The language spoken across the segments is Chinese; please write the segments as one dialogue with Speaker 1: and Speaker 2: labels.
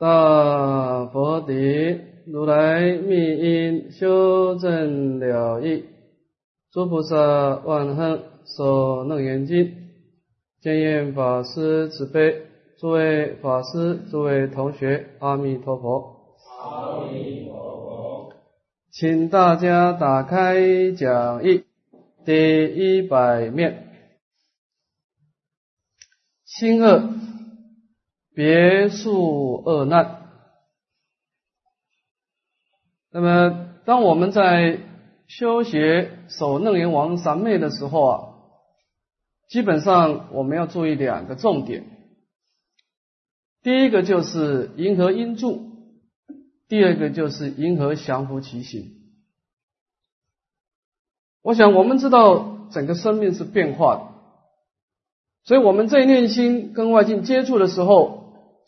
Speaker 1: 大佛顶，如来密因修正了义，诸菩萨万恨所楞严经，见验法师慈悲，诸位法师，诸位同学，阿弥陀佛。
Speaker 2: 阿弥陀佛。
Speaker 1: 请大家打开讲义第一百面，心恶。别墅恶难。那么，当我们在修学守楞严王三昧的时候啊，基本上我们要注意两个重点。第一个就是银河因住，第二个就是银河降伏其形。我想我们知道整个生命是变化的，所以我们在念心跟外境接触的时候。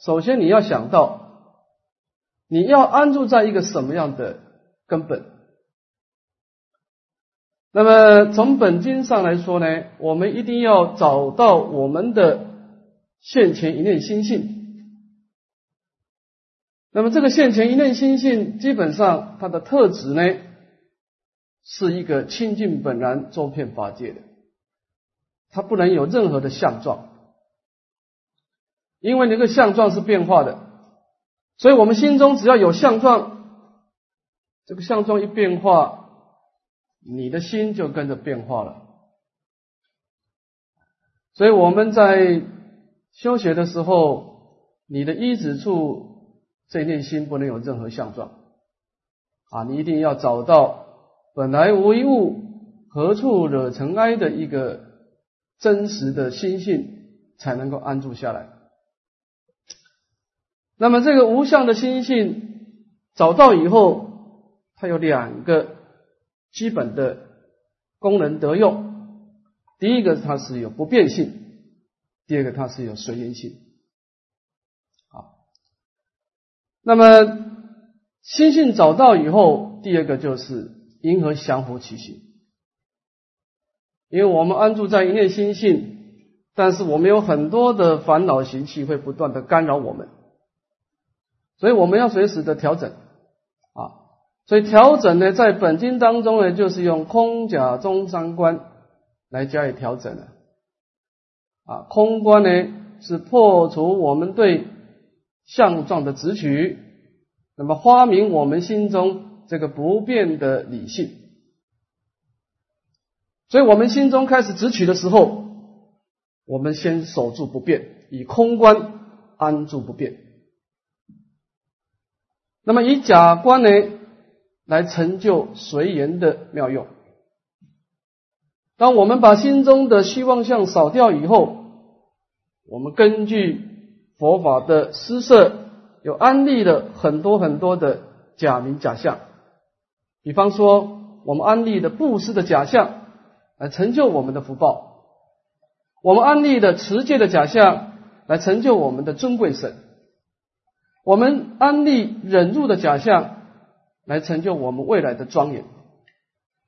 Speaker 1: 首先，你要想到，你要安住在一个什么样的根本？那么从本经上来说呢，我们一定要找到我们的现前一念心性。那么这个现前一念心性，基本上它的特质呢，是一个清净本然、周遍法界的，它不能有任何的相状。因为那个相状是变化的，所以我们心中只要有相状，这个相状一变化，你的心就跟着变化了。所以我们在修学的时候，你的一指处这念心不能有任何相状啊，你一定要找到本来无一物，何处惹尘埃的一个真实的心性，才能够安住下来。那么这个无相的心性找到以后，它有两个基本的功能得用。第一个，它是有不变性；第二个，它是有随缘性。好，那么心性找到以后，第二个就是因何降伏其心。因为我们安住在一念心性，但是我们有很多的烦恼习气会不断的干扰我们。所以我们要随时的调整啊，所以调整呢，在本经当中呢，就是用空假中三观来加以调整的啊。空观呢是破除我们对相状的执取，那么发明我们心中这个不变的理性。所以我们心中开始执取的时候，我们先守住不变，以空观安住不变。那么以假观呢，来成就随缘的妙用。当我们把心中的虚妄相扫掉以后，我们根据佛法的施设，有安利了很多很多的假名假相。比方说，我们安利的布施的假象，来成就我们的福报；我们安利的持戒的假象，来成就我们的尊贵神。我们安利忍辱的假象，来成就我们未来的庄严；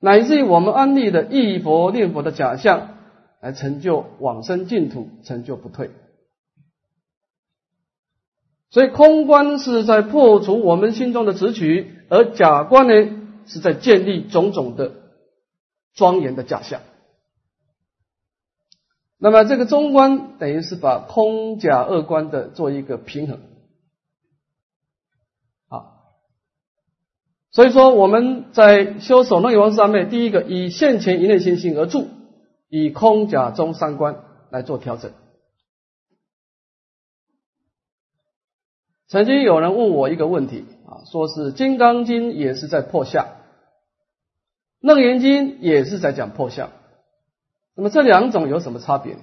Speaker 1: 乃至于我们安利的忆佛念佛的假象，来成就往生净土，成就不退。所以空观是在破除我们心中的执取，而假观呢，是在建立种种的庄严的假象。那么这个中观等于是把空假二观的做一个平衡。所以说，我们在修守楞严王上面，第一个以现前一念心性而住，以空假中三观来做调整。曾经有人问我一个问题啊，说是《金刚经》也是在破相，《楞严经》也是在讲破相，那么这两种有什么差别？《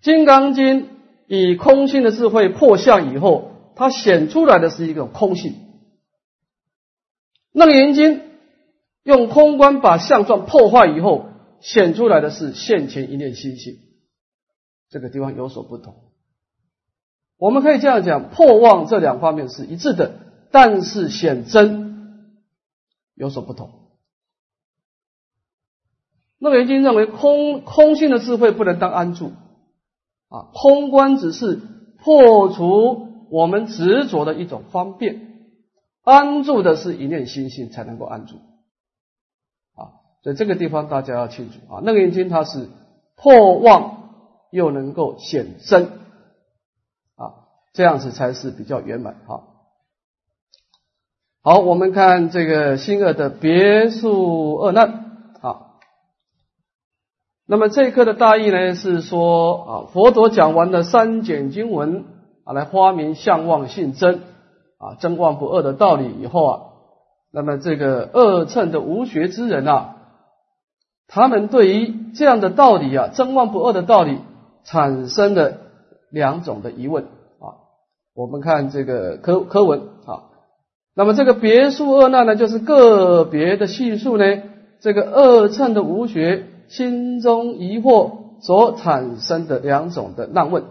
Speaker 1: 金刚经》以空性的智慧破相以后。它显出来的是一个空性，楞严经用空观把相状破坏以后，显出来的是现前一念心性，这个地方有所不同。我们可以这样讲，破妄这两方面是一致的，但是显真有所不同。楞严经认为空空性的智慧不能当安住啊，空观只是。破除我们执着的一种方便，安住的是一念心性才能够安住。啊，所以这个地方大家要清楚啊。楞严经它是破妄又能够显真，啊，这样子才是比较圆满。好，好，我们看这个新二的别墅二难啊。那么这一课的大意呢，是说啊，佛陀讲完了三简经文啊，来发明相望性真啊，真妄不二的道理以后啊，那么这个二乘的无学之人啊，他们对于这样的道理啊，真妄不二的道理，产生了两种的疑问啊。我们看这个科科文啊，那么这个别数二难呢，就是个别的叙述呢，这个二乘的无学。心中疑惑所产生的两种的难问，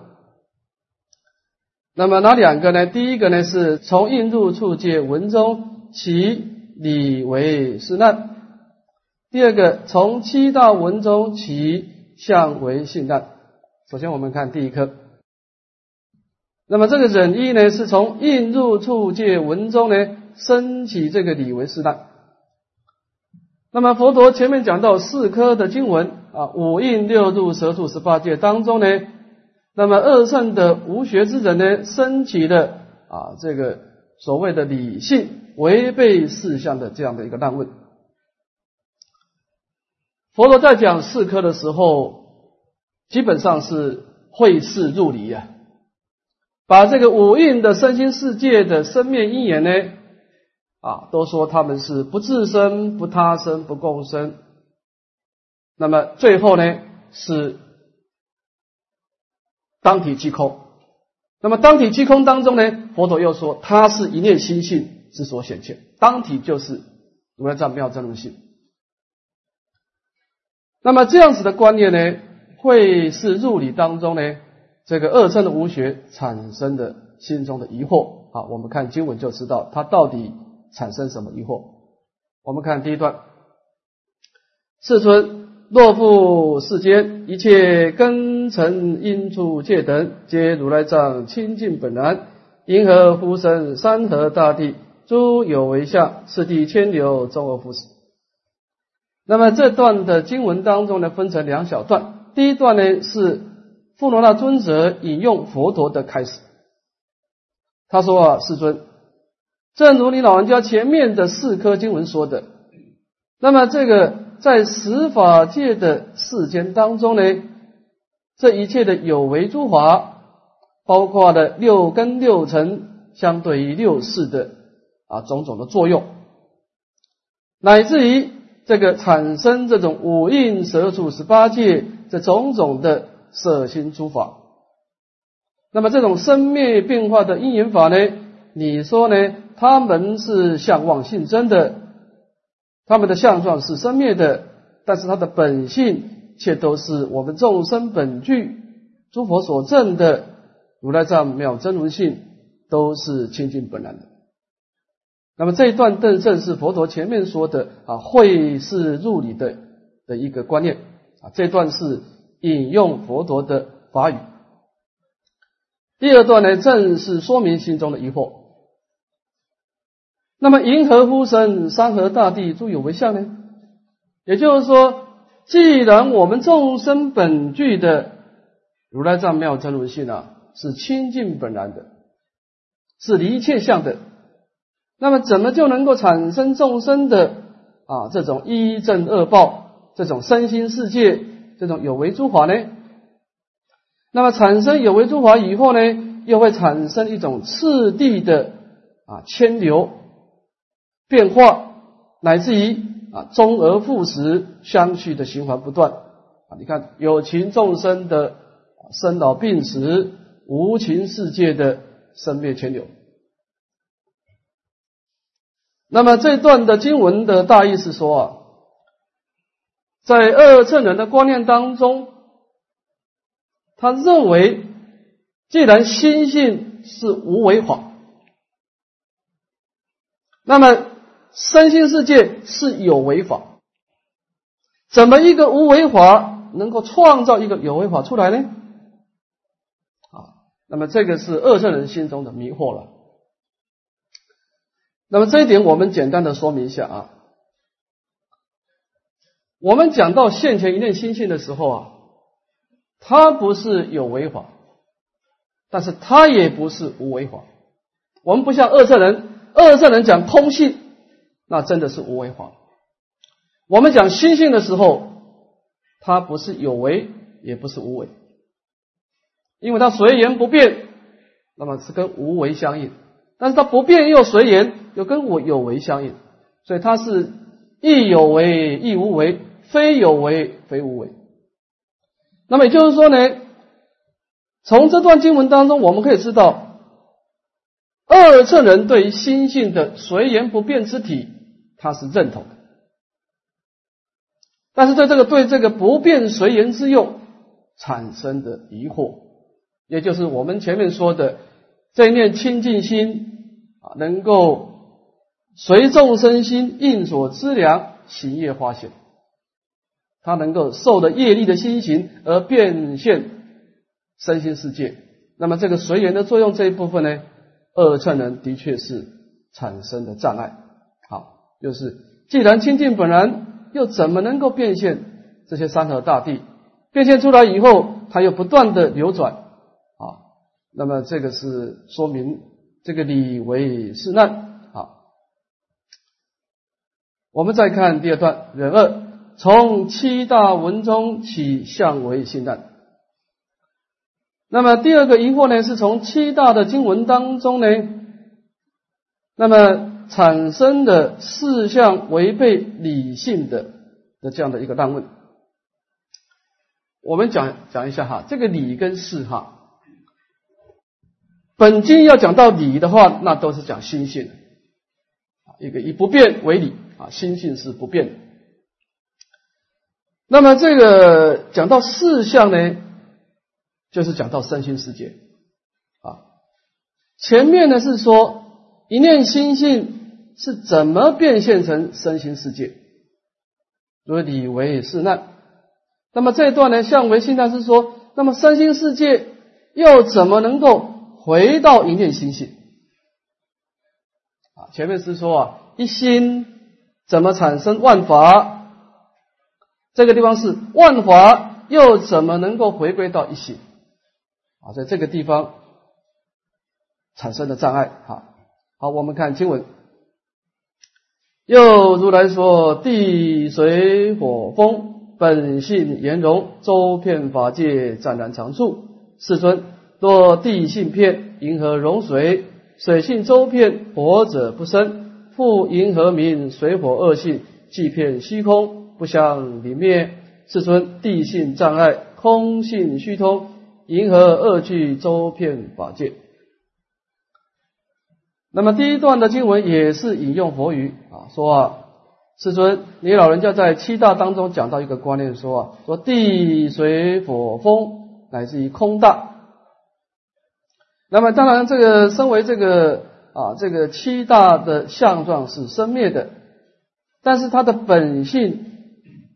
Speaker 1: 那么哪两个呢？第一个呢是从印入处界文中其理为是难；第二个从七道文中其相为性难。首先我们看第一颗，那么这个忍意呢是从印入处界文中呢升起这个理为是难。那么佛陀前面讲到四科的经文啊，五印六度蛇处十八界当中呢，那么二圣的无学之人呢，升起的啊这个所谓的理性违背事项的这样的一个难问。佛陀在讲四科的时候，基本上是会事入理啊，把这个五蕴的身心世界的生灭因缘呢。啊，都说他们是不自生、不他生、不共生。那么最后呢，是当体即空。那么当体即空当中呢，佛陀又说，它是一念心性之所显现。当体就是如来藏妙真如性。那么这样子的观念呢，会是入理当中呢，这个二乘的无学产生的心中的疑惑。啊，我们看经文就知道，它到底。产生什么疑惑？我们看第一段：世尊，若复世间一切根尘因处界等，皆如来藏清净本然，因何呼声山河大地诸有为相，次第千流周而复始。那么这段的经文当中呢，分成两小段。第一段呢是富罗那尊者引用佛陀的开始，他说啊，世尊。正如你老人家前面的四颗经文说的，那么这个在十法界的世间当中呢，这一切的有为诸法，包括了六根六尘，相对于六世的啊种种的作用，乃至于这个产生这种五蕴蛇处十八界这种种的色心诸法，那么这种生灭变化的因缘法呢，你说呢？他们是相望性真的，他们的相状是生灭的，但是他的本性却都是我们众生本具，诸佛所证的如来藏妙真如性，都是清净本然的。那么这一段正正是佛陀前面说的啊，会是入理的的一个观念啊，这段是引用佛陀的法语。第二段呢，正是说明心中的疑惑。那么，银河呼声，山河大地诸有为相呢？也就是说，既然我们众生本具的如来藏妙真如性啊，是清净本然的，是离一切相的，那么怎么就能够产生众生的啊这种一正恶报，这种身心世界，这种有为诸法呢？那么产生有为诸法以后呢，又会产生一种次第的啊牵流。变化，乃至于啊，终而复始，相续的循环不断啊！你看，有情众生的生老病死，无情世界的生灭牵流。那么这段的经文的大意是说啊，在二乘人的观念当中，他认为，既然心性是无为法，那么。身心世界是有为法，怎么一个无为法能够创造一个有为法出来呢？啊，那么这个是二圣人心中的迷惑了。那么这一点我们简单的说明一下啊。我们讲到现前一念心性的时候啊，它不是有为法，但是它也不是无为法。我们不像二圣人，二圣人讲空性，那真的是无为法。我们讲心性的时候，它不是有为，也不是无为，因为它随缘不变，那么是跟无为相应；但是它不变又随缘，又跟我有为相应，所以它是亦有为亦无为。非有为，非无为。那么也就是说呢，从这段经文当中，我们可以知道，二乘人对于心性的随缘不变之体，他是认同的；但是对这个对这个不变随缘之用产生的疑惑，也就是我们前面说的这一念清净心啊，能够随众生心应所知量行业化现。他能够受的业力的心行而变现身心世界，那么这个随缘的作用这一部分呢，二乘人的确是产生的障碍。就是既然清净本然，又怎么能够变现这些山河大地？变现出来以后，它又不断的流转啊，那么这个是说明这个理为是难。啊，我们再看第二段人二。从七大文中起，相为信难。那么第二个疑惑呢，是从七大的经文当中呢，那么产生的四项违背理性的的这样的一个难问。我们讲讲一下哈，这个理跟事哈，本经要讲到理的话，那都是讲心性一个以不变为理啊，心性是不变的。那么这个讲到四项呢，就是讲到身心世界啊。前面呢是说一念心性是怎么变现成身心世界，所以理为是难。那么这一段呢，向为信难是说，那么身心世界又怎么能够回到一念心性啊？前面是说啊，一心怎么产生万法？这个地方是万法，又怎么能够回归到一心？啊，在这个地方产生的障碍。哈，好，我们看经文。又如来说：地水火风本性圆融，周遍法界，湛然常处。世尊，若地性片，银河融水；水性周遍，火者不生。复银河明，水火二性，即片虚空。不相离灭，世尊地性障碍，空性虚通，银河二句周遍法界。那么第一段的经文也是引用佛语啊，说啊，世尊，你老人家在七大当中讲到一个观念，说啊，说地水火风乃至于空大。那么当然，这个身为这个啊，这个七大的相状是生灭的，但是它的本性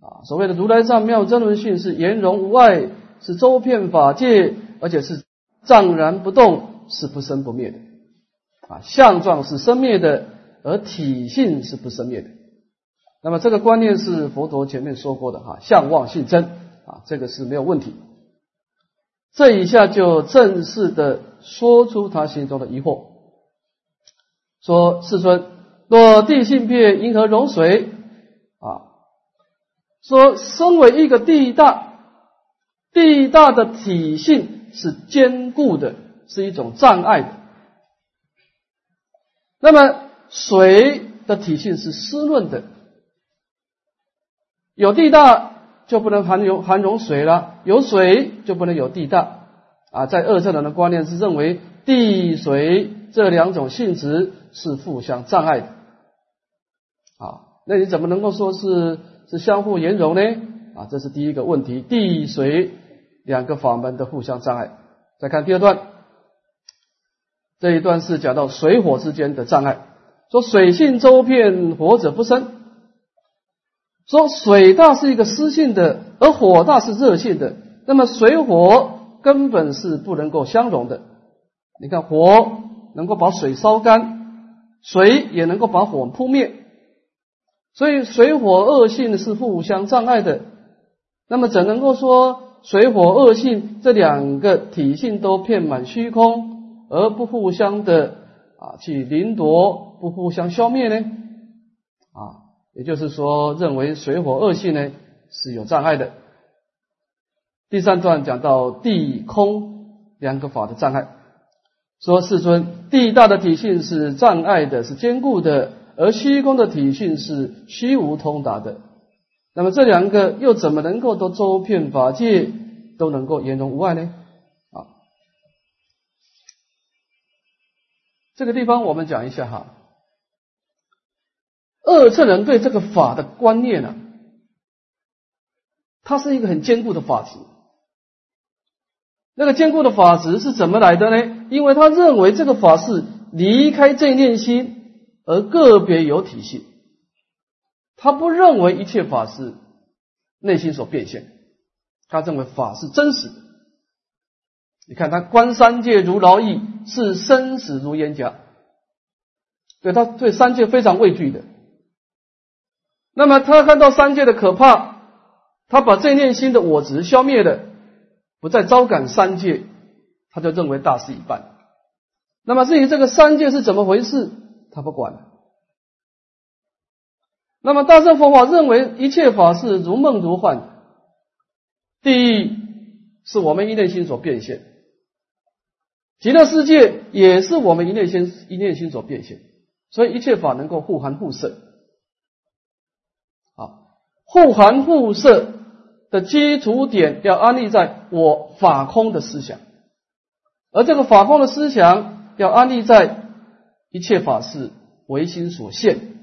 Speaker 1: 啊。所谓的如来藏妙真轮性是圆融无碍，是周遍法界，而且是藏然不动，是不生不灭的。啊，相状是生灭的，而体性是不生灭的。那么这个观念是佛陀前面说过的哈，相望性真啊，这个是没有问题。这一下就正式的说出他心中的疑惑，说世尊，若地性变，银河融水啊。说，身为一个地大，地大的体性是坚固的，是一种障碍的。那么水的体性是湿润的，有地大就不能含有含容水了，有水就不能有地大啊。在二圣人的观念是认为地水这两种性质是互相障碍的啊，那你怎么能够说是？是相互兼容呢？啊，这是第一个问题。地水两个法门的互相障碍。再看第二段，这一段是讲到水火之间的障碍。说水性周遍，火者不生。说水大是一个湿性的，而火大是热性的。那么水火根本是不能够相容的。你看火能够把水烧干，水也能够把火扑灭，所以水火恶性是互相障碍的。那么怎能够说水火恶性这两个体性都遍满虚空，而不互相的啊去凌夺，不互相消灭呢？啊，也就是说，认为水火恶性呢是有障碍的。第三段讲到地空两个法的障碍，说世尊，地大的体性是障碍的，是坚固的，而虚空的体性是虚无通达的。那么这两个又怎么能够都周遍法界，都能够圆融无碍呢？啊，这个地方我们讲一下哈，二乘人对这个法的观念呢，它是一个很坚固的法执。那个坚固的法执是怎么来的呢？因为他认为这个法是离开正念心而个别有体性，他不认为一切法是内心所变现，他认为法是真实的。你看他观三界如劳役，视生死如烟甲，对他对三界非常畏惧的。那么他看到三界的可怕，他把这念心的我执消灭了。不再招感三界，他就认为大事已办。那么至于这个三界是怎么回事，他不管。那么大乘佛法认为一切法是如梦如幻，第一是我们一念心所变现，极乐世界也是我们一念心一念心所变现，所以一切法能够互含互摄。啊，互含互摄。的基础点要安立在我法空的思想，而这个法空的思想要安立在一切法是唯心所现，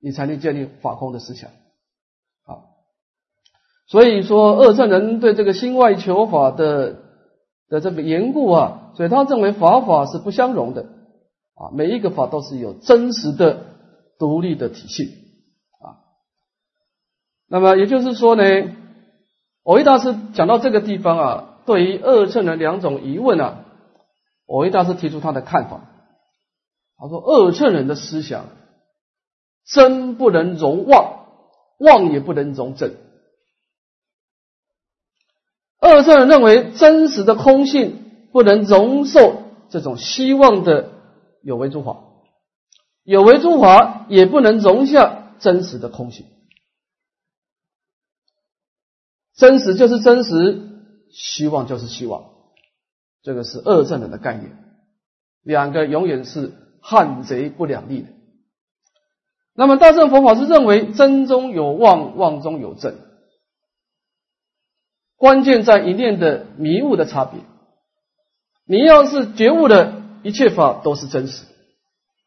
Speaker 1: 你才能建立法空的思想。啊，所以说二乘人对这个心外求法的的这个缘故啊，所以他认为法法是不相容的啊，每一个法都是有真实的独立的体系啊。那么也就是说呢。我一大师讲到这个地方啊，对于二乘的两种疑问啊，我一大师提出他的看法。他说：二乘人的思想真不能容妄，妄也不能容真。二乘人认为真实的空性不能容受这种希望的有为诸法，有为诸法也不能容下真实的空性。真实就是真实，希望就是希望，这个是二正人的概念，两个永远是汉贼不两立的。那么大乘佛法是认为真中有妄，妄中有正，关键在一念的迷雾的差别。你要是觉悟的一切法都是真实，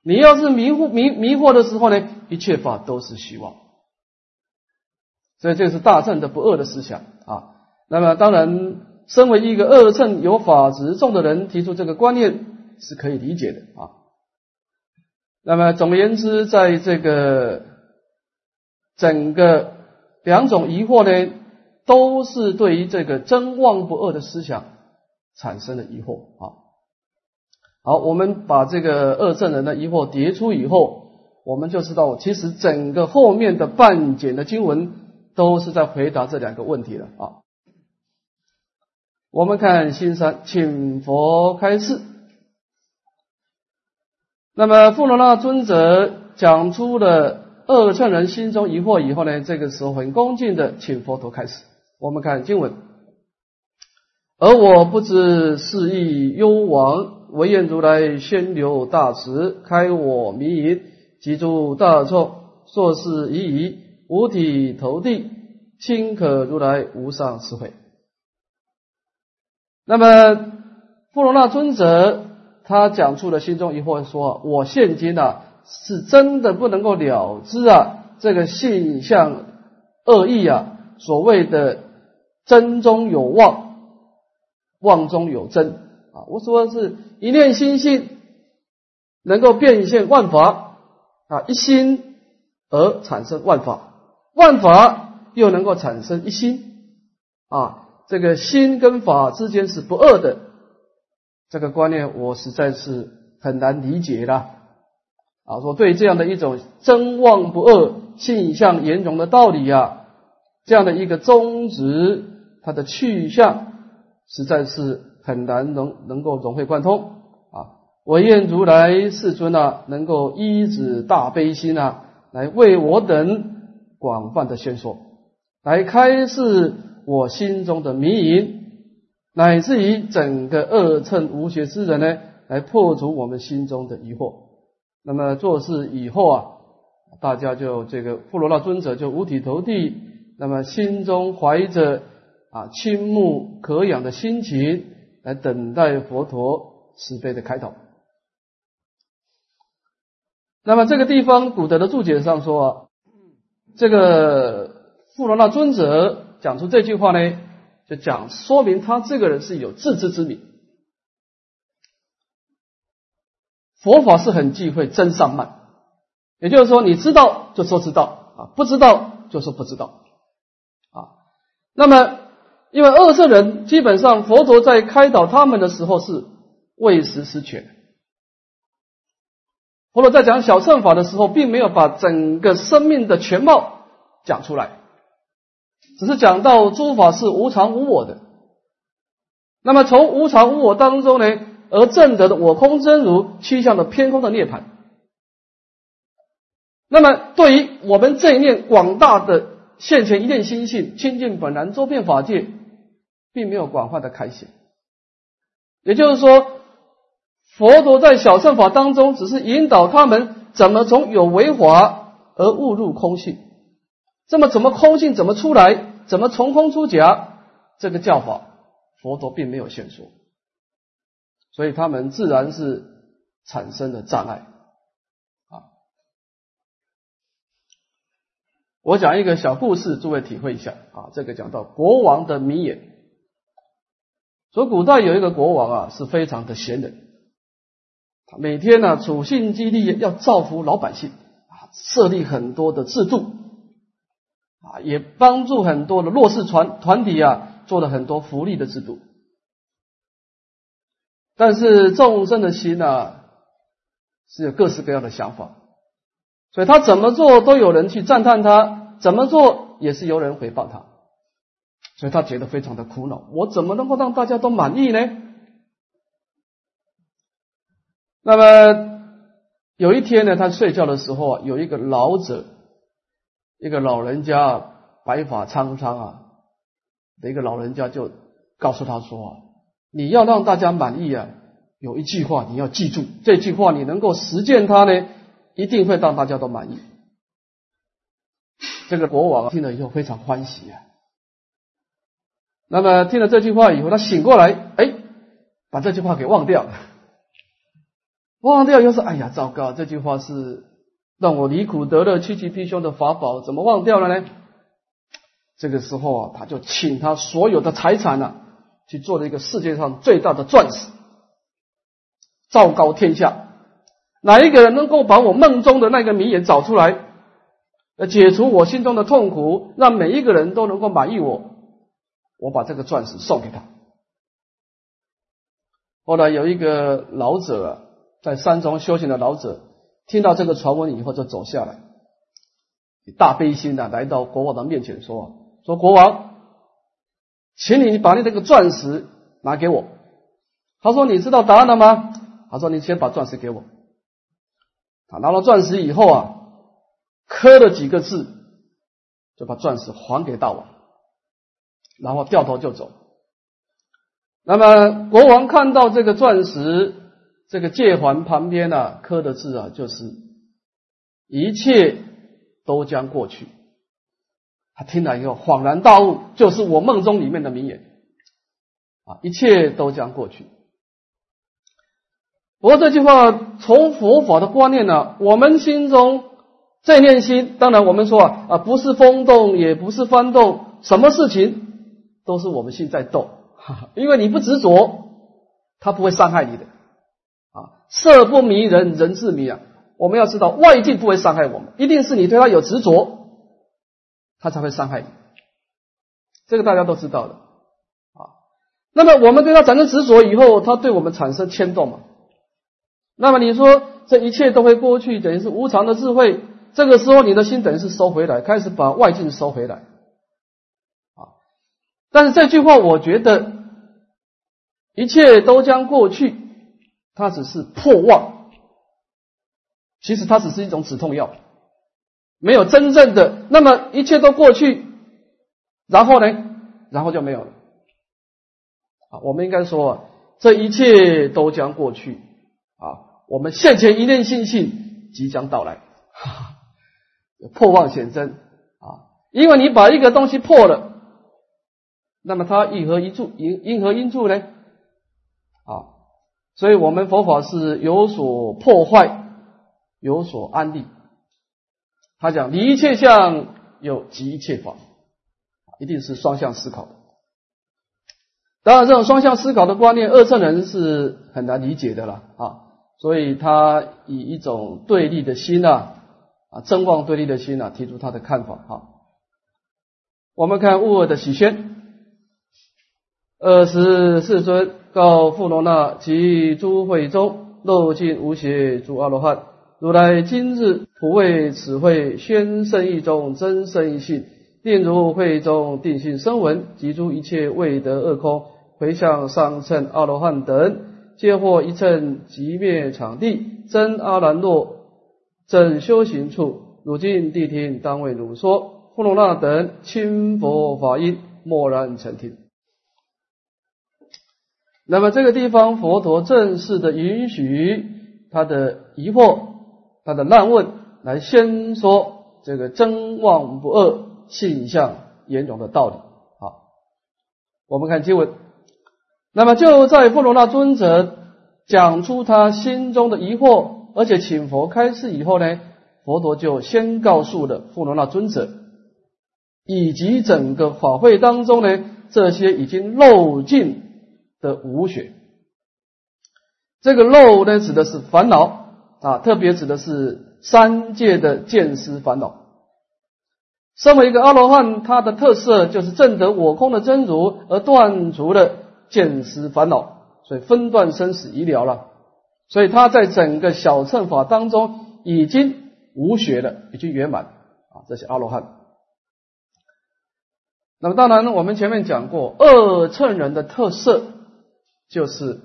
Speaker 1: 你要是迷糊迷迷惑的时候呢，一切法都是希望。所以这是大乘的不恶的思想啊。那么当然，身为一个恶乘有法执重的人，提出这个观念是可以理解的啊。那么总而言之，在这个整个两种疑惑呢，都是对于这个真妄不恶的思想产生了疑惑啊。好，我们把这个恶圣人的疑惑叠出以后，我们就知道，其实整个后面的半简的经文。都是在回答这两个问题了啊！我们看新山，请佛开示。那么富罗那尊者讲出了二圣人心中疑惑以后呢，这个时候很恭敬的请佛陀开始。我们看经文，而我不知是意幽王，唯愿如来宣流大慈，开我迷淫，集诸大众，硕是已矣。五体投地，亲可如来无上智慧。那么，富罗那尊者他讲出了心中疑惑，说：“我现今啊，是真的不能够了知啊，这个性相恶意啊，所谓的真中有妄，妄中有真啊。我说是一念心性能够变现万法啊，一心而产生万法。”万法又能够产生一心啊，这个心跟法之间是不二的这个观念我实在是很难理解了。啊，说对这样的一种真妄不二、性相圆融的道理啊，这样的一个宗旨，它的去向实在是很难能能够融会贯通啊。我愿如来世尊啊，能够依止大悲心啊，来为我等广泛的宣说，来开示我心中的迷淫，乃至于整个二乘无学之人呢，来破除我们心中的疑惑。那么做事以后啊，大家就这个富罗那尊者就五体投地，那么心中怀着啊倾慕可仰的心情来等待佛陀慈悲的开导。那么这个地方古德的注解上说，这个富罗那尊者讲出这句话呢，就讲说明他这个人是有自知之明。佛法是很忌讳真上慢，也就是说，你知道就说知道啊，不知道就说不知道啊。那么，因为二圣人基本上佛陀在开导他们的时候是未实施全，佛陀在讲小乘法的时候，并没有把整个生命的全貌讲出来，只是讲到诸法是无常无我的。那么从无常无我当中呢？而正得的我空真如趋向了偏空的涅槃。那么，对于我们这一念广大的现前一念心性清净本然周遍法界，并没有广泛的开显。也就是说，佛陀在小乘法当中，只是引导他们怎么从有为法而误入空性。这么怎么空性怎么出来？怎么从空出假？这个教法，佛陀并没有现说。所以他们自然是产生了障碍啊！我讲一个小故事，诸位体会一下啊。这个讲到国王的迷眼，说古代有一个国王啊，是非常的贤人，他每天呢处心积虑要造福老百姓啊，设立很多的制度啊，也帮助很多的弱势团团体啊，做了很多福利的制度。但是众生的心呢，是有各式各样的想法，所以他怎么做都有人去赞叹他，怎么做也是有人回报他，所以他觉得非常的苦恼。我怎么能够让大家都满意呢？那么有一天呢，他睡觉的时候啊，有一个老者，一个老人家，白发苍苍啊的一个老人家，就告诉他说啊。你要让大家满意啊，有一句话你要记住，这句话你能够实践它呢，一定会让大家都满意。这个国王听了以后非常欢喜啊。那么听了这句话以后，他醒过来，哎，把这句话给忘掉了。忘掉又是哎呀，糟糕，这句话是让我离苦得乐、趋吉避凶的法宝，怎么忘掉了呢？这个时候啊，他就请他所有的财产呢。去做了一个世界上最大的钻石，昭告天下。哪一个人能够把我梦中的那个谜眼找出来，解除我心中的痛苦，让每一个人都能够满意我，我把这个钻石送给他。后来有一个老者在山中修行的老者，听到这个传闻以后，就走下来，大悲心的来到国王的面前说：“说国王。”请你把你这个钻石拿给我。他说：“你知道答案了吗？”他说：“你先把钻石给我。”他拿了钻石以后啊，刻了几个字，就把钻石还给大王，然后掉头就走。那么国王看到这个钻石这个戒环旁边呢，刻的字啊，就是一切都将过去。他听了以后恍然大悟，就是我梦中里面的名言啊！一切都将过去。不过这句话从佛法的观念呢，我们心中这念心，当然我们说啊啊，不是风动，也不是翻动，什么事情都是我们心在动，因为你不执着，它不会伤害你的啊。色不迷人，人自迷啊！我们要知道，外境不会伤害我们，一定是你对它有执着。他才会伤害你，这个大家都知道的啊。那么我们对它产生执着以后，它对我们产生牵动嘛？那么你说这一切都会过去，等于是无常的智慧。这个时候你的心等于是收回来，开始把外境收回来啊。但是这句话我觉得一切都将过去，它只是破妄，其实它只是一种止痛药，没有真正的。那么一切都过去，然后呢？然后就没有了。啊，我们应该说，这一切都将过去啊。我们现前一念信心即将到来，破妄显真啊！因为你把一个东西破了，那么它一合一助，因因何因助呢？啊，所以我们佛法是有所破坏，有所安立。他讲离一切相有即一切法，一定是双向思考的。当然，这种双向思考的观念，二乘人是很难理解的了啊。所以他以一种对立的心啊，啊，正妄对立的心啊，提出他的看法哈。我们看物二的喜宣，二十世尊告富罗那及诸会中，漏尽无邪诸阿罗汉，如来今日普为此会宣圣义中真圣义性，令如会中定性声闻及诸一切未得恶空，回向上乘阿罗汉等。皆获一乘即灭场地，真阿兰若正修行处，如今谛听当为汝说。富罗那等亲佛法音，默然成听。那么这个地方，佛陀正式的允许他的疑惑、他的难问，来先说这个真妄不二、性相严容的道理。好，我们看经文。那么就在富罗那尊者讲出他心中的疑惑，而且请佛开示以后呢，佛陀就先告诉了富罗那尊者，以及整个法会当中呢，这些已经漏尽的无学。这个漏呢，指的是烦恼啊，特别指的是三界的见思烦恼。身为一个阿罗汉，他的特色就是证得我空的真如，而断除了。见思烦恼，所以分段生死已了了，所以他在整个小乘法当中已经无学了，已经圆满啊，这是阿罗汉。那么当然呢，我们前面讲过，二乘人的特色就是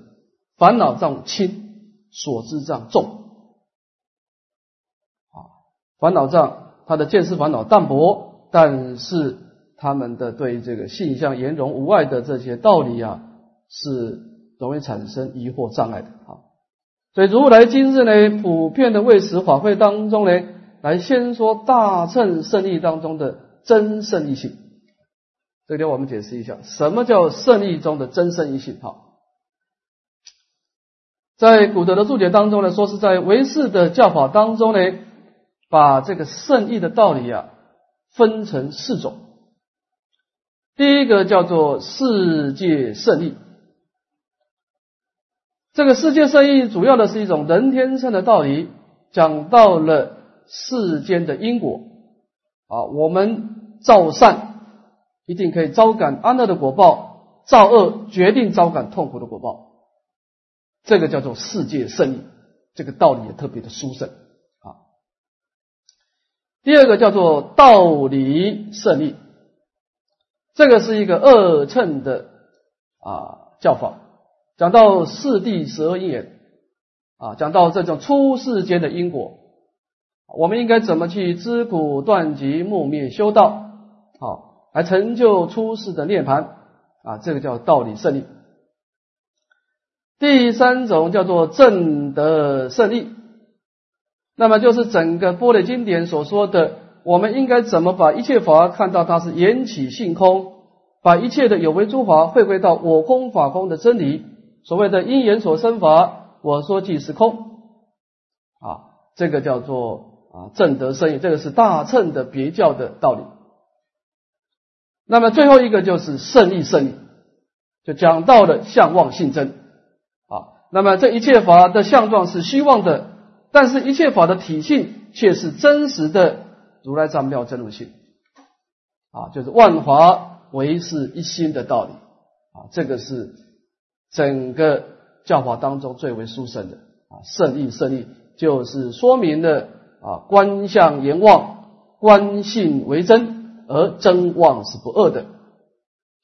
Speaker 1: 烦恼障轻，所知障重啊，烦恼障他的见思烦恼淡薄，但是他们的对这个性相严容无碍的这些道理啊。是容易产生疑惑障碍的啊，所以如来今日呢，普遍的为持法会当中呢，来先说大乘胜利当中的真胜利性。这里我们解释一下，什么叫胜利中的真胜利性？哈，在古德的注解当中呢，说是在唯识的教法当中呢，把这个胜利的道理啊，分成四种。第一个叫做世界胜利。这个世界圣意主要的是一种人天生的道理，讲到了世间的因果啊，我们造善一定可以招感安乐的果报，造恶决定招感痛苦的果报，这个叫做世界圣意，这个道理也特别的殊胜啊。第二个叫做道理胜利，这个是一个二乘的啊教法。讲到四谛十二因缘啊，讲到这种出世间的因果，我们应该怎么去知苦断集灭灭修道，好来成就出世的涅槃啊？这个叫道理胜利。第三种叫做正德胜利，那么就是整个波璃经典所说的，我们应该怎么把一切法看到它是缘起性空，把一切的有为诸法回归到我空法空的真理。所谓的因缘所生法，我说即是空啊，这个叫做啊正德生意，这个是大乘的别教的道理。那么最后一个就是胜利胜利，就讲到了相望性真。那么这一切法的相状是虚妄的，但是一切法的体性却是真实的如来藏妙真如性啊，就是万华唯是一心的道理啊，这个是整个教法当中最为殊胜的啊，胜意胜意就是说明了啊，观相言妄，观性为真，而真妄是不二的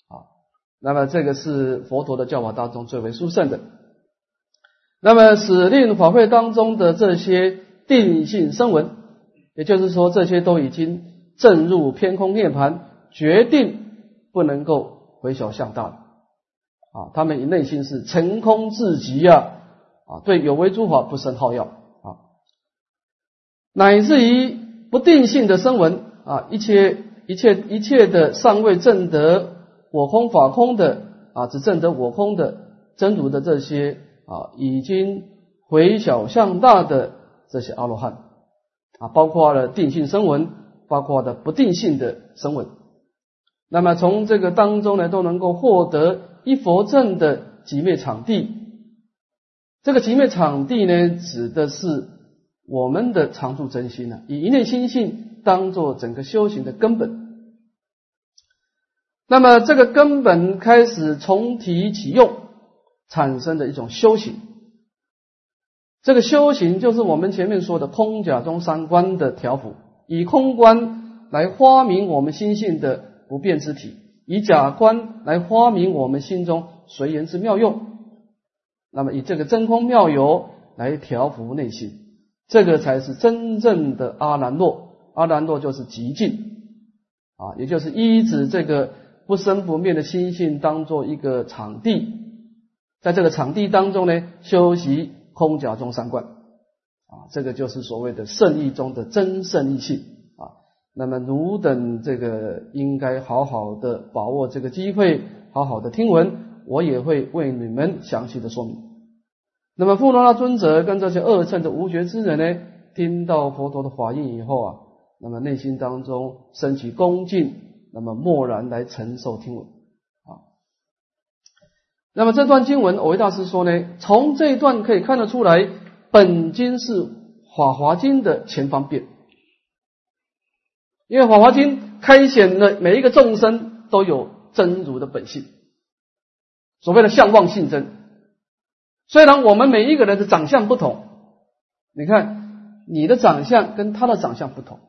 Speaker 1: 啊。那么这个是佛陀的教法当中最为殊胜的。那么使令法会当中的这些定性声闻，也就是说这些都已经证入偏空涅盘，决定不能够回小向大了啊！他们以内心是成空至极啊啊，对有为诸法不生好药啊，乃至于不定性的声闻啊，一切一切一切的尚未证得我空法空的啊，只证得我空的真如的这些。啊，已经回小向大的这些阿罗汉啊，包括了定性声闻，包括的不定性的声闻，那么从这个当中呢，都能够获得一佛正的极灭场地。这个极灭场地呢，指的是我们的常住真心呢，以一念心性当做整个修行的根本。那么这个根本开始重提启用。产生的一种修行，这个修行就是我们前面说的空假中三观的调伏，以空观来发明我们心性的不变之体，以假观来发明我们心中随缘之妙用。那么以这个真空妙有来调伏内心，这个才是真正的阿兰若。阿兰若就是极静啊，也就是依止这个不生不灭的心性当做一个场地。在这个场地当中呢，修习空假中三观啊，这个就是所谓的圣意中的真圣意性啊。那么汝等这个应该好好的把握这个机会，好好的听闻，我也会为你们详细的说明。那么富罗那尊者跟这些二乘的无觉之人呢，听到佛陀的法印以后啊，那么内心当中升起恭敬，那么默然来承受听闻。那么这段经文，偶维大师说呢，从这一段可以看得出来，本经是《法华经》的前方便，因为《法华经》开显了每一个众生都有真如的本性，所谓的相望性真。虽然我们每一个人的长相不同，你看你的长相跟他的长相不同，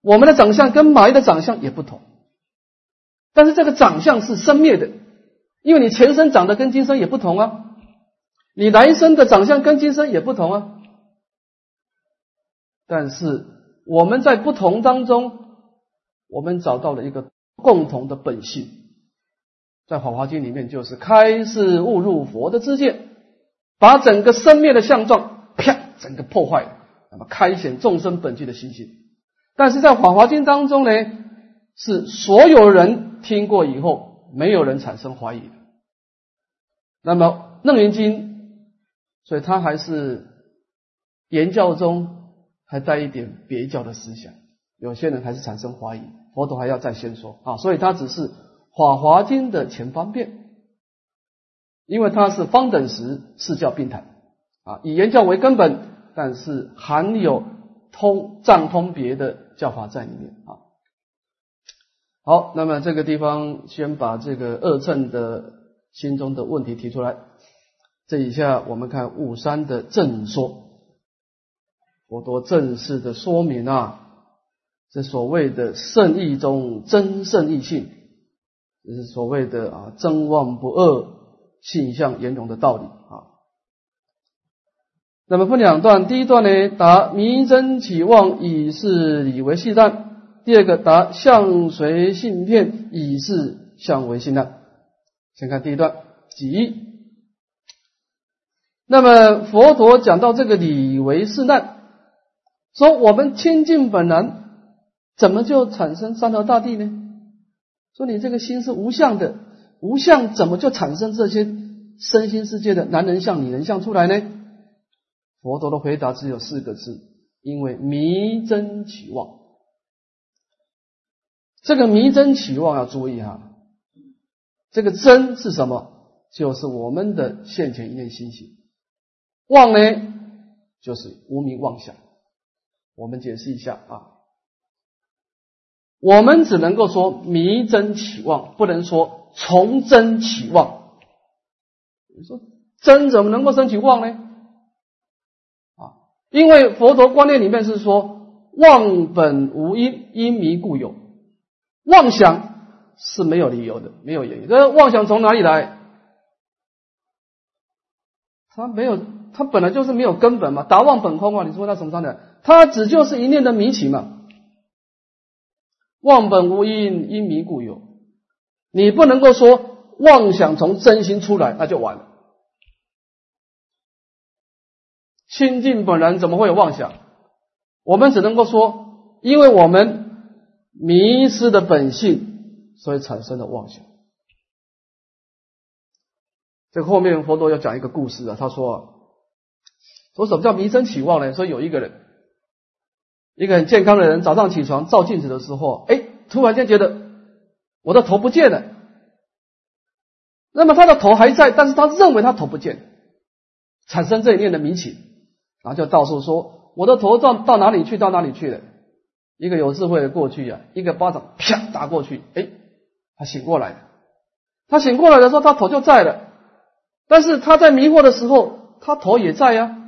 Speaker 1: 我们的长相跟马的长相也不同，但是这个长相是生灭的。因为你前生长得跟今生也不同啊，你来生的长相跟今生也不同啊。但是我们在不同当中，我们找到了一个共同的本性，在《法华经》里面就是开示悟入佛的知见，把整个生灭的相状啪整个破坏，那么开显众生本具的心性。但是在《法华经》当中呢，是所有人听过以后。没有人产生怀疑。那么《楞严经》，所以它还是言教中还带一点别教的思想，有些人还是产生怀疑。佛陀还要再先说啊，所以它只是《法华经》的前方便，因为它是方等时四教并谈啊，以言教为根本，但是含有通藏通别的教法在里面啊。好，那么这个地方先把这个二乘的心中的问题提出来。这一下我们看五三的正说，佛陀正式的说明啊，这所谓的圣意中真圣意性，这是所谓的啊真妄不二性相严容的道理啊。那么分两段，第一段呢，答迷真起妄，以是理为系淡。第二个答相随性片，以是相为性难。先看第一段，即那么佛陀讲到这个理为是难，说我们清净本然，怎么就产生三条大地呢？说你这个心是无相的，无相怎么就产生这些身心世界的男人相、女人相出来呢？佛陀的回答只有四个字：因为迷真起妄。这个迷真起妄要注意哈，这个真是什么？就是我们的现前一念心性。妄呢，就是无名妄想。我们解释一下啊，我们只能够说迷真起妄，不能说从真起妄。你说真怎么能够生起妄呢？啊，因为佛陀观念里面是说妄本无因，因迷故有。妄想是没有理由的，没有原因。这妄想从哪里来？它没有，它本来就是没有根本嘛。达妄本空啊，你说他什么上来？它只就是一念的迷起嘛。妄本无因，因迷故有。你不能够说妄想从真心出来，那就完了。清净本然怎么会有妄想？我们只能够说，因为我们迷失的本性，所以产生了妄想。这后面佛陀要讲一个故事啊，他说：“说什么叫迷生起妄呢？说有一个人。”一个很健康的人，早上起床照镜子的时候，哎，突然间觉得我的头不见了。那么他的头还在，但是他认为他头不见，产生这一念的迷情，然后就到处说我的头到到哪里去？到哪里去了？一个有智慧的过去呀，一个巴掌啪打过去，哎，他醒过来了。他醒过来的时候，他头就在了，但是他在迷惑的时候，他头也在呀。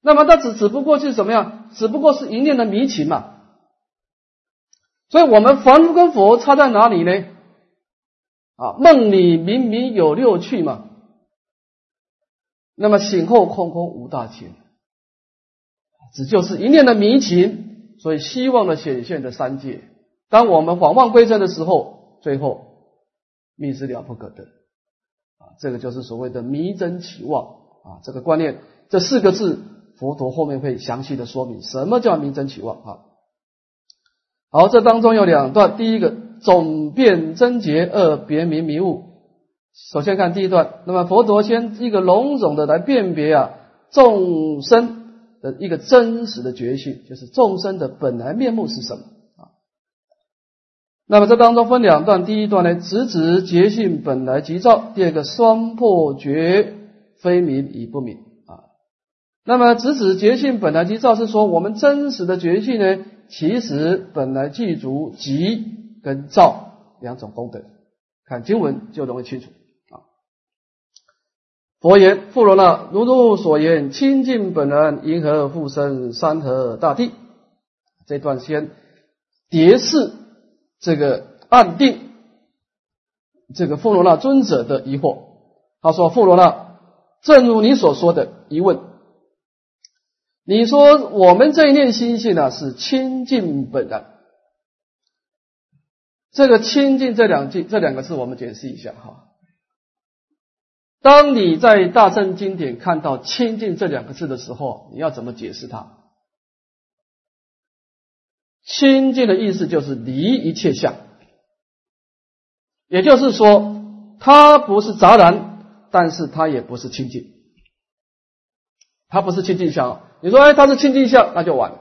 Speaker 1: 那么他只只不过是怎么样？只不过是一念的迷情嘛。所以，我们凡夫跟佛差在哪里呢？啊，梦里明明有六趣嘛。那么醒后空空无大千，只就是一念的迷情，所以希望的显现的三界。当我们恍忘归真的时候，最后命是了不可得。啊，这个就是所谓的迷真起妄啊，这个观念，这四个字。佛陀后面会详细的说明什么叫明真起妄啊。好，这当中有两段，第一个总辨真结，二别明迷悟。首先看第一段，那么佛陀先一个笼统的来辨别啊众生的一个真实的觉性，就是众生的本来面目是什么啊。那么这当中分两段，第一段呢直指觉性本来即照，第二个双破觉非明已不明啊。那么，直指觉性本来即照，是说我们真实的觉性呢，其实本来具足即跟照两种功德。看经文就容易清楚。佛言：“富罗那，如如所言，清净本然，因何复生山河大地？”这段先叠示这个暗定这个富罗那尊者的疑惑。他说：“富罗那，正如你所说的疑问。”你说我们这一念心性呢是清净本然，这个清净这两句这两个字我们解释一下哈。当你在大乘经典看到清净这两个字的时候，你要怎么解释它？清净的意思就是离一切相，也就是说，它不是杂然，但是它也不是清净，它不是清净相。你说，哎，它是清净相，那就完了。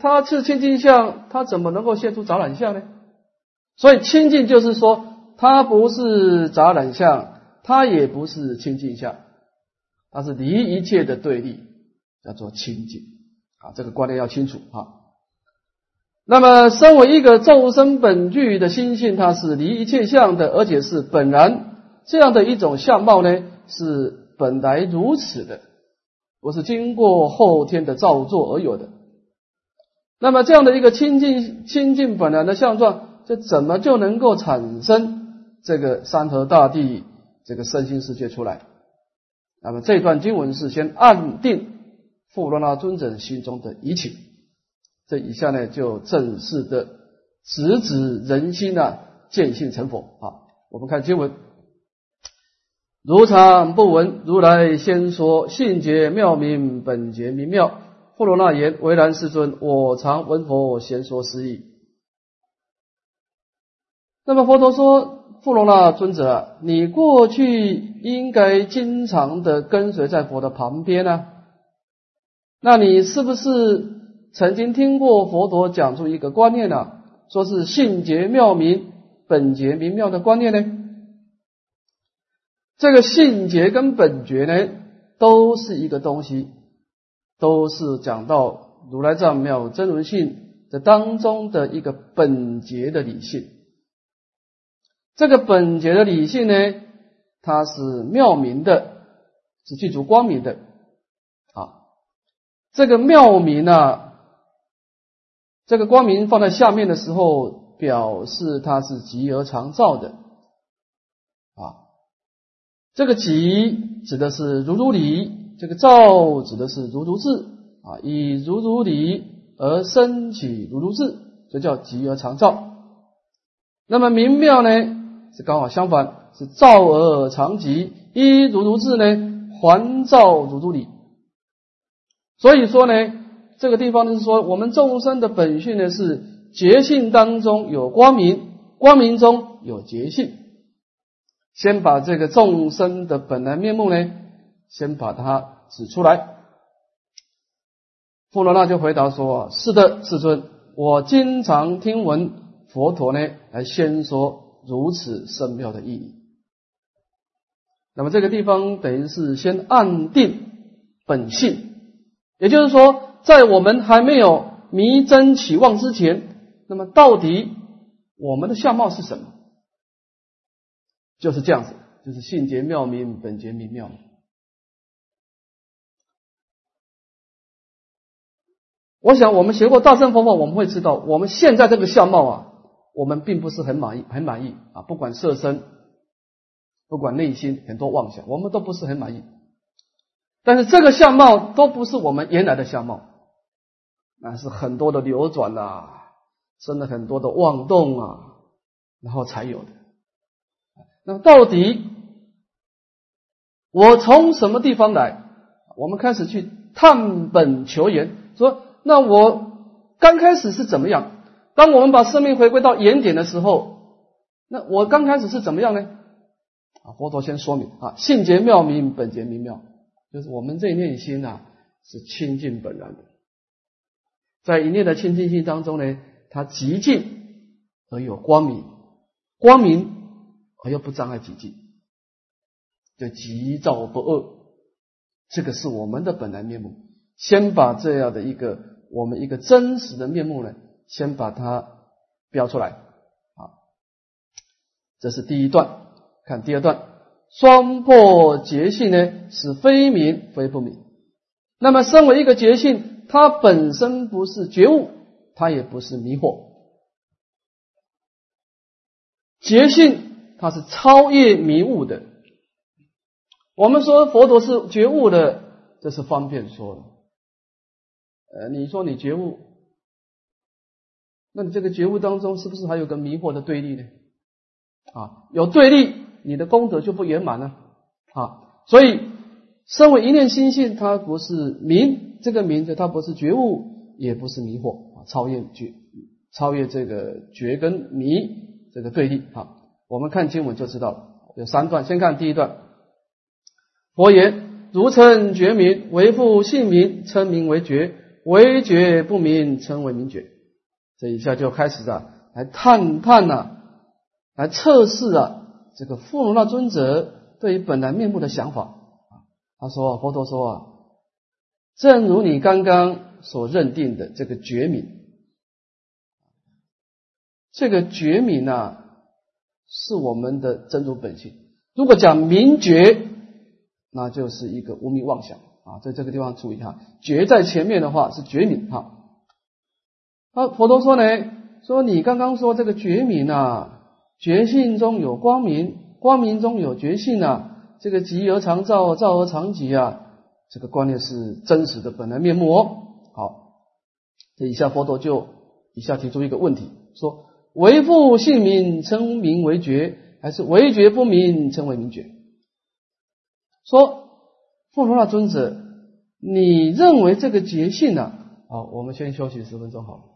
Speaker 1: 它是清净相，它怎么能够现出杂染相呢？所以清净就是说，它不是杂染相，它也不是清净相，它是离一切的对立，叫做清净啊。这个观念要清楚啊。那么，身为一个众生本具的心性，它是离一切相的，而且是本然这样的一种相貌呢，是本来如此的。不是经过后天的造作而有的，那么这样的一个清净清净本然的相状，这怎么就能够产生这个山河大地这个身心世界出来？那么这段经文是先暗定富罗那尊者心中的疑情，这以下呢就正式的直指人心啊，见性成佛啊。我们看经文。如常不闻，如来先说性觉妙明，本觉明妙。富罗那言：为然，世尊，我常闻佛先说是意。那么佛陀说：富罗那尊者，你过去应该经常的跟随在佛的旁边呢？那你是不是曾经听过佛陀讲出一个观念呢？说是性觉妙明，本觉明妙的观念呢？这个性觉跟本觉呢，都是一个东西，都是讲到如来藏妙真如性的当中的一个本觉的理性。这个本觉的理性呢，它是妙明的，是具足光明的啊。这个妙明啊，这个光明放在下面的时候，表示它是极而常照的啊。这个极指的是如如理，这个照指的是如如智啊，以如如理而升起如如智，这叫极而常照。那么明妙呢，是刚好相反，是照而常吉，一如如智呢，还照如如理。所以说呢，这个地方呢是说，我们众生的本性呢是觉性当中有光明，光明中有觉性。先把这个众生的本来面目呢，先把它指出来。富罗那就回答说：“是的，世尊，我经常听闻。”佛陀呢，来先说如此深妙的意义。那么这个地方等于是先暗定本性，也就是说，在我们还没有迷真起妄之前，那么到底我们的相貌是什么？就是这样子，就是性结妙明，本结明妙。我想我们学过大乘佛法，我们会知道，我们现在这个相貌啊。我们并不是很满意，很满意啊！不管色身，不管内心，很多妄想，我们都不是很满意。但是这个相貌都不是我们原来的相貌，那是很多的流转呐，生了很多的妄动啊，然后才有的。那么到底我从什么地方来？我们开始去探本求源，说那我刚开始是怎么样？当我们把生命回归到原点的时候，那我刚开始是怎么样呢？啊，佛陀先说明啊，性觉妙明，本觉明妙，就是我们这一念心啊，是清净本然的，在一念的清净心当中呢，它极静而有光明，光明而又不障碍极静，就极照不恶，这个是我们的本来面目。先把这样的一个我们一个真实的面目呢。先把它标出来，啊，这是第一段。看第二段，双破觉性呢是非明非不明。那么，身为一个觉性，它本身不是觉悟，它也不是迷惑。觉性它是超越迷雾的。我们说佛陀是觉悟的，这是方便说的。呃，你说你觉悟。那你这个觉悟当中是不是还有个迷惑的对立呢？啊，有对立，你的功德就不圆满了啊。所以，身为一念心性，它不是明，这个明字它不是觉悟，也不是迷惑啊，超越觉，超越这个觉跟迷这个对立啊。我们看经文就知道了，有三段，先看第一段。佛言：如称觉明，为复姓名，称名为觉；为觉不明，称为明觉。这一下就开始啊，来探探了，来测试啊，这个富罗那尊者对于本来面目的想法啊。他说：“佛陀说啊，正如你刚刚所认定的这个觉明，这个觉明啊，是我们的真如本性。如果讲明觉，那就是一个无名妄想啊。在这个地方注意哈，觉在前面的话是觉明哈。”啊，佛陀说呢，说你刚刚说这个觉明啊，觉性中有光明，光明中有觉性啊，这个极而常照，照而常极啊，这个观念是真实的本来面目哦。好，这以下佛陀就以下提出一个问题，说为复姓名称名为觉，还是为觉不明称为明觉？说富罗那尊者，你认为这个觉性呢？好，我们先休息十分钟，好了。